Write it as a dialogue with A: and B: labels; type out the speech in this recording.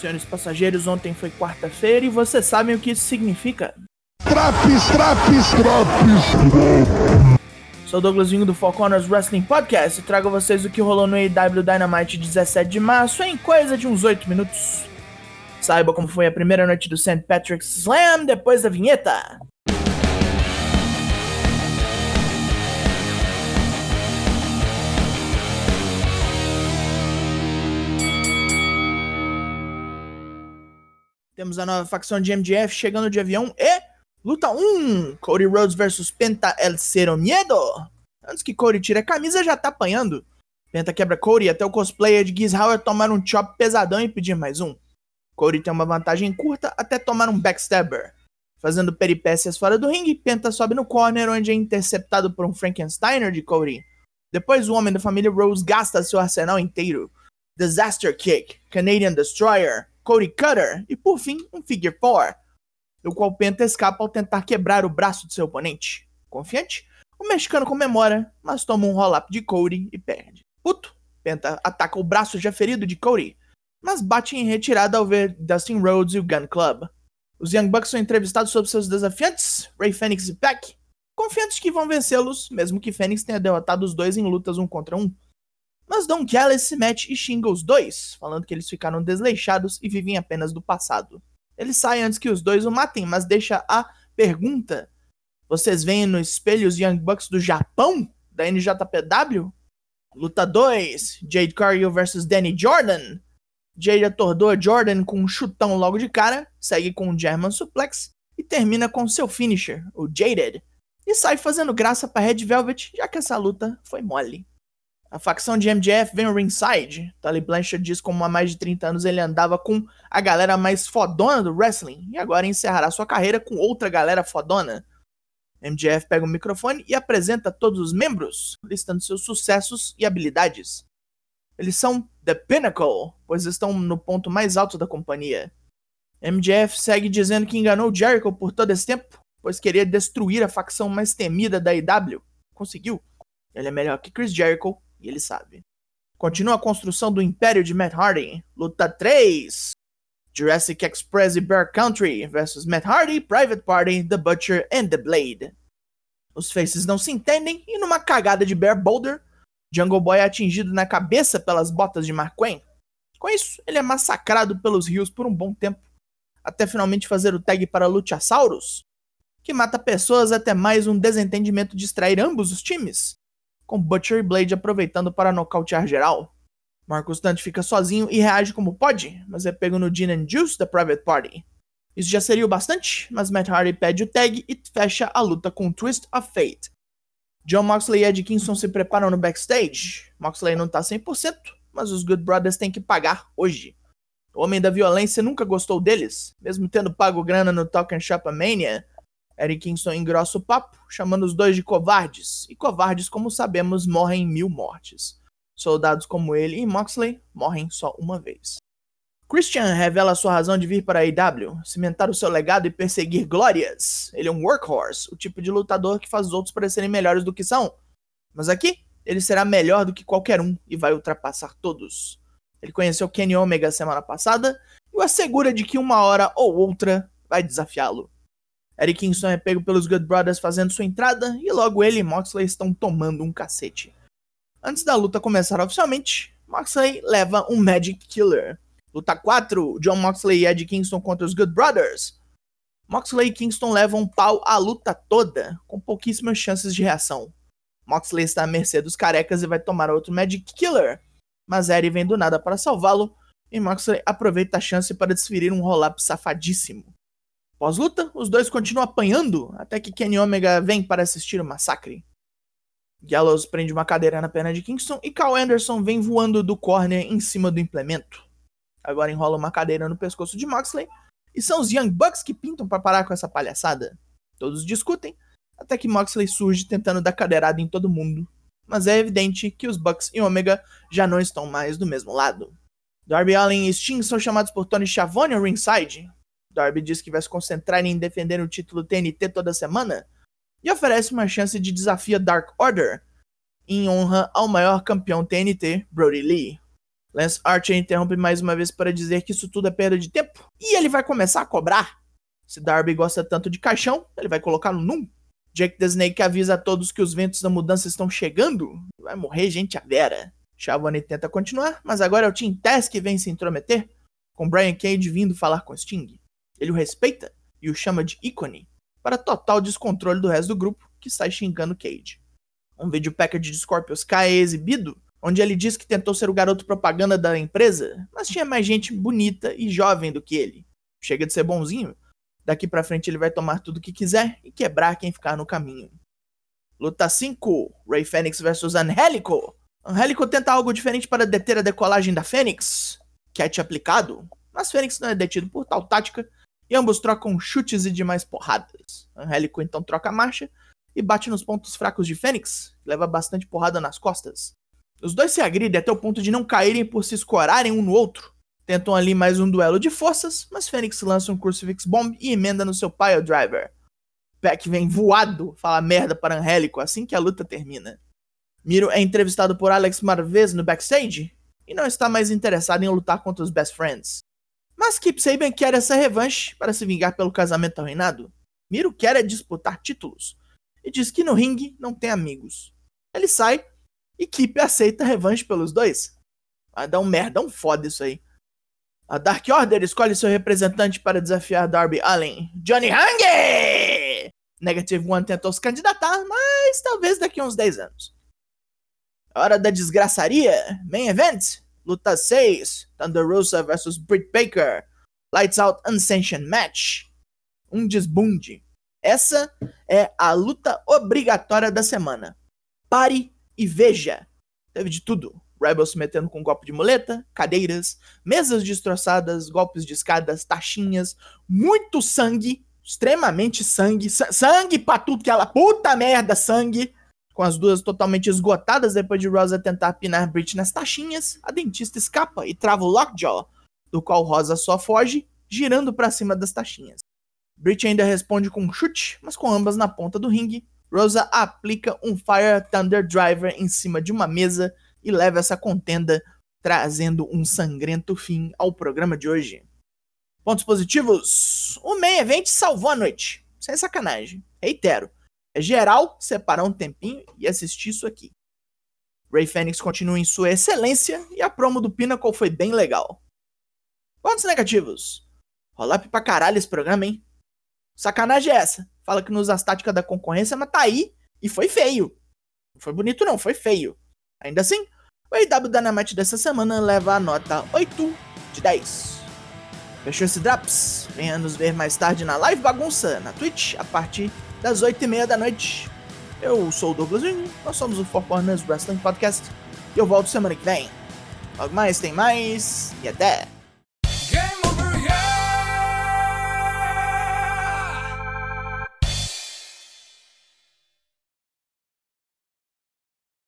A: Senhores passageiros, ontem foi quarta-feira e vocês sabem o que isso significa.
B: Traps, traps, traps.
A: Sou Douglas Vinho do Four Corners Wrestling Podcast e trago a vocês o que rolou no AEW Dynamite 17 de março em coisa de uns 8 minutos. Saiba como foi a primeira noite do St. Patrick's Slam depois da vinheta. Temos a nova facção de MGF chegando de avião e luta 1, Cody Rhodes versus Penta El Cero Miedo. Antes que Cody tire a camisa, já tá apanhando. Penta quebra Cody até o cosplayer de Giz Howard tomar um chop pesadão e pedir mais um. Cody tem uma vantagem curta até tomar um backstabber. Fazendo peripécias fora do ringue, Penta sobe no corner onde é interceptado por um Frankensteiner de Cody. Depois o homem da família Rose gasta seu arsenal inteiro. Disaster Kick, Canadian Destroyer, Cody Cutter e, por fim, um Figure 4, do qual Penta escapa ao tentar quebrar o braço de seu oponente. Confiante, o mexicano comemora, mas toma um roll-up de Cody e perde. Puto, Penta ataca o braço já ferido de Cody, mas bate em retirada ao ver Dustin Rhodes e o Gun Club. Os Young Bucks são entrevistados sobre seus desafiantes, Ray Fenix e Peck, confiantes que vão vencê-los, mesmo que Fenix tenha derrotado os dois em lutas um contra um. Mas Don Callis se mete e xinga os dois, falando que eles ficaram desleixados e vivem apenas do passado. Ele sai antes que os dois o matem, mas deixa a pergunta: Vocês veem no espelho os Young Bucks do Japão? Da NJPW? Luta 2: Jade Cargill vs Danny Jordan. Jade atordou a Jordan com um chutão logo de cara, segue com um German Suplex e termina com seu finisher, o Jaded, e sai fazendo graça para Red Velvet, já que essa luta foi mole. A facção de MJF vem ao ringside. Tully Blanchard diz como há mais de 30 anos ele andava com a galera mais fodona do wrestling e agora encerrará sua carreira com outra galera fodona. MJF pega o microfone e apresenta todos os membros, listando seus sucessos e habilidades. Eles são The Pinnacle, pois estão no ponto mais alto da companhia. MJF segue dizendo que enganou Jericho por todo esse tempo, pois queria destruir a facção mais temida da IW. Conseguiu. Ele é melhor que Chris Jericho e ele sabe. Continua a construção do Império de Matt Hardy. Luta 3. Jurassic Express e Bear Country versus Matt Hardy, Private Party, The Butcher and The Blade. Os faces não se entendem e numa cagada de Bear Boulder, Jungle Boy é atingido na cabeça pelas botas de Mark Quinn. Com isso, ele é massacrado pelos rios por um bom tempo, até finalmente fazer o tag para Luchasaurus, que mata pessoas até mais um desentendimento distrair ambos os times com Butcher e Blade aproveitando para nocautear geral. Marcus Dante fica sozinho e reage como pode, mas é pego no Gin and Juice da Private Party. Isso já seria o bastante, mas Matt Hardy pede o tag e fecha a luta com Twist of Fate. John Moxley e Ed Kingston se preparam no backstage. Moxley não tá 100%, mas os Good Brothers têm que pagar hoje. O Homem da Violência nunca gostou deles, mesmo tendo pago grana no Talk Shop Mania, Eric Kingston engrossa o papo, chamando os dois de covardes, e covardes, como sabemos, morrem mil mortes. Soldados como ele e Moxley morrem só uma vez. Christian revela sua razão de vir para a AEW, cimentar o seu legado e perseguir glórias. Ele é um workhorse, o tipo de lutador que faz os outros parecerem melhores do que são. Mas aqui, ele será melhor do que qualquer um e vai ultrapassar todos. Ele conheceu Kenny Omega semana passada e o assegura de que uma hora ou outra vai desafiá-lo. Eric Kingston é pego pelos Good Brothers fazendo sua entrada e logo ele e Moxley estão tomando um cacete. Antes da luta começar oficialmente, Moxley leva um Magic Killer. Luta 4, John Moxley e Ed Kingston contra os Good Brothers. Moxley e Kingston levam um pau a luta toda, com pouquíssimas chances de reação. Moxley está à mercê dos carecas e vai tomar outro Magic Killer, mas Eddie vem do nada para salvá-lo e Moxley aproveita a chance para desferir um roll-up safadíssimo. Pós-luta, os dois continuam apanhando até que Kenny Omega vem para assistir o massacre. Gallows prende uma cadeira na perna de Kingston e Carl Anderson vem voando do corner em cima do implemento. Agora enrola uma cadeira no pescoço de Moxley e são os Young Bucks que pintam para parar com essa palhaçada. Todos discutem, até que Moxley surge tentando dar cadeirada em todo mundo. Mas é evidente que os Bucks e Omega já não estão mais do mesmo lado. Darby Allin e Sting são chamados por Tony Schiavone ao ringside, Darby diz que vai se concentrar em defender o título TNT toda semana e oferece uma chance de desafio a Dark Order em honra ao maior campeão TNT, Brody Lee. Lance Archer interrompe mais uma vez para dizer que isso tudo é perda de tempo e ele vai começar a cobrar. Se Darby gosta tanto de caixão, ele vai colocá-lo num. Jake the Snake avisa a todos que os ventos da mudança estão chegando. Vai morrer gente a vera. Shavone tenta continuar, mas agora é o Team Tess que vem se intrometer, com Brian Cage vindo falar com Sting. Ele o respeita e o chama de ícone, para total descontrole do resto do grupo, que sai xingando Cage. Um vídeo package de Scorpius K é exibido, onde ele diz que tentou ser o garoto propaganda da empresa, mas tinha mais gente bonita e jovem do que ele. Chega de ser bonzinho. Daqui pra frente ele vai tomar tudo que quiser e quebrar quem ficar no caminho. Luta 5: Ray Fênix vs Angélico. Angélico tenta algo diferente para deter a decolagem da Fênix, catch aplicado, mas Fênix não é detido por tal tática e ambos trocam chutes e demais porradas. Angélico então troca a marcha e bate nos pontos fracos de Fênix, que leva bastante porrada nas costas. Os dois se agridem até o ponto de não caírem por se escorarem um no outro. Tentam ali mais um duelo de forças, mas Fênix lança um Crucifix Bomb e emenda no seu Pile Driver. Peck vem voado falar merda para Angélico assim que a luta termina. Miro é entrevistado por Alex Marvez no backstage e não está mais interessado em lutar contra os Best Friends. Mas Kip Saban quer essa revanche para se vingar pelo casamento arruinado. Miro quer é disputar títulos e diz que no ringue não tem amigos. Ele sai e Keep aceita a revanche pelos dois. Vai dar um merda, um foda isso aí. A Dark Order escolhe seu representante para desafiar Darby Allen, Johnny Hungee! Negative One tentou se candidatar, mas talvez daqui a uns 10 anos. Hora da desgraçaria, Main Event, Luta 6, Thunder Rosa vs Britt Baker, Lights Out Unsanctioned Match, um desbunde. Essa é a luta obrigatória da semana. Pare e veja. Teve de tudo. Rebels se metendo com golpe de muleta, cadeiras, mesas destroçadas, golpes de escadas, taxinhas, muito sangue, extremamente sangue, sangue pra tudo que ela. Puta merda, sangue! Com as duas totalmente esgotadas depois de Rosa tentar pinar Brit nas taxinhas, a dentista escapa e trava o Lockjaw, do qual Rosa só foge, girando para cima das taxinhas. Brit ainda responde com um chute, mas com ambas na ponta do ringue, Rosa aplica um Fire Thunder Driver em cima de uma mesa e leva essa contenda, trazendo um sangrento fim ao programa de hoje. Pontos positivos: o main event salvou a noite. Sem sacanagem. Reitero, é geral separar um tempinho e assistir isso aqui. Ray Fênix continua em sua excelência e a promo do Pinnacle foi bem legal. Pontos negativos: rolar pra caralho esse programa, hein? Sacanagem é essa fala que nos usa as táticas da concorrência, mas tá aí e foi feio. Não foi bonito não, foi feio. Ainda assim, o AW Dynamite dessa semana leva a nota 8 de 10. Fechou esse Drops? Venha nos ver mais tarde na Live Bagunça, na Twitch, a partir das 8h30 da noite. Eu sou o Douglas Jung, nós somos o Four Corners Wrestling Podcast e eu volto semana que vem. Logo mais tem mais e até!